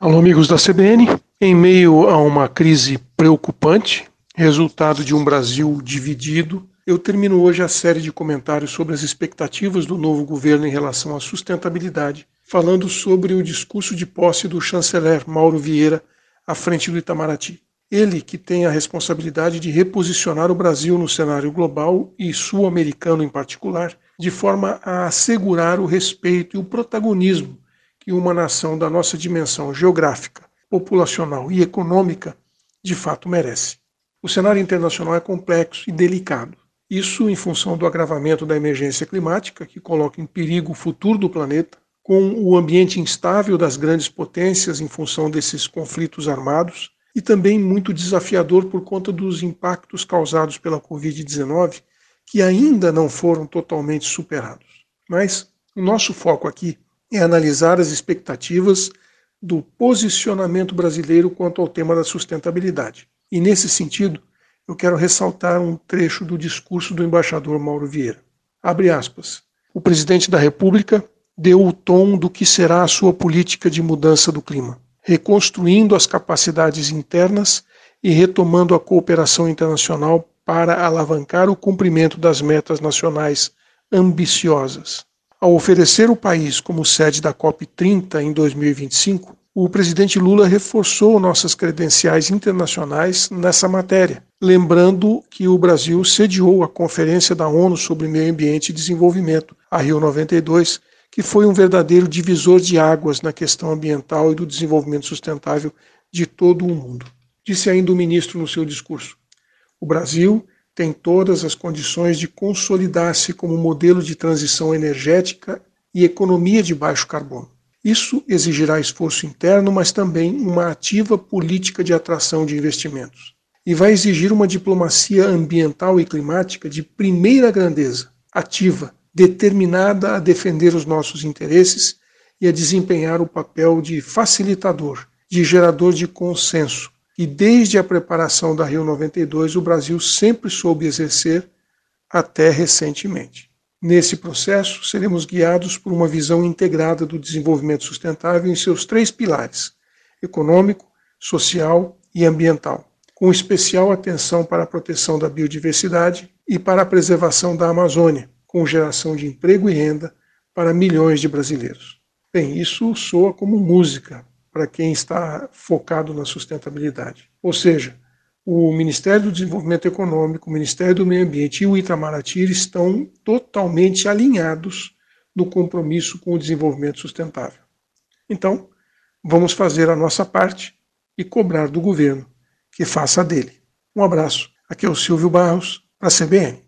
Alô, amigos da CBN. Em meio a uma crise preocupante, resultado de um Brasil dividido, eu termino hoje a série de comentários sobre as expectativas do novo governo em relação à sustentabilidade, falando sobre o discurso de posse do chanceler Mauro Vieira à frente do Itamaraty. Ele que tem a responsabilidade de reposicionar o Brasil no cenário global e sul-americano em particular, de forma a assegurar o respeito e o protagonismo que uma nação da nossa dimensão geográfica, populacional e econômica de fato merece. O cenário internacional é complexo e delicado. Isso em função do agravamento da emergência climática, que coloca em perigo o futuro do planeta, com o ambiente instável das grandes potências em função desses conflitos armados, e também muito desafiador por conta dos impactos causados pela Covid-19, que ainda não foram totalmente superados. Mas o nosso foco aqui é analisar as expectativas do posicionamento brasileiro quanto ao tema da sustentabilidade. E nesse sentido, eu quero ressaltar um trecho do discurso do embaixador Mauro Vieira. Abre aspas. O presidente da República deu o tom do que será a sua política de mudança do clima, reconstruindo as capacidades internas e retomando a cooperação internacional para alavancar o cumprimento das metas nacionais ambiciosas. Ao oferecer o país como sede da COP30 em 2025, o presidente Lula reforçou nossas credenciais internacionais nessa matéria, lembrando que o Brasil sediou a Conferência da ONU sobre Meio Ambiente e Desenvolvimento, a Rio 92, que foi um verdadeiro divisor de águas na questão ambiental e do desenvolvimento sustentável de todo o mundo. Disse ainda o ministro no seu discurso: o Brasil tem todas as condições de consolidar-se como modelo de transição energética e economia de baixo carbono. Isso exigirá esforço interno, mas também uma ativa política de atração de investimentos. E vai exigir uma diplomacia ambiental e climática de primeira grandeza, ativa, determinada a defender os nossos interesses e a desempenhar o papel de facilitador, de gerador de consenso, e desde a preparação da Rio 92 o Brasil sempre soube exercer até recentemente. Nesse processo, seremos guiados por uma visão integrada do desenvolvimento sustentável em seus três pilares: econômico, social e ambiental, com especial atenção para a proteção da biodiversidade e para a preservação da Amazônia, com geração de emprego e renda para milhões de brasileiros. Bem, isso soa como música para quem está focado na sustentabilidade. Ou seja, o Ministério do Desenvolvimento Econômico, o Ministério do Meio Ambiente e o Itamaraty estão totalmente alinhados no compromisso com o desenvolvimento sustentável. Então, vamos fazer a nossa parte e cobrar do governo que faça dele. Um abraço. Aqui é o Silvio Barros, para a CBN.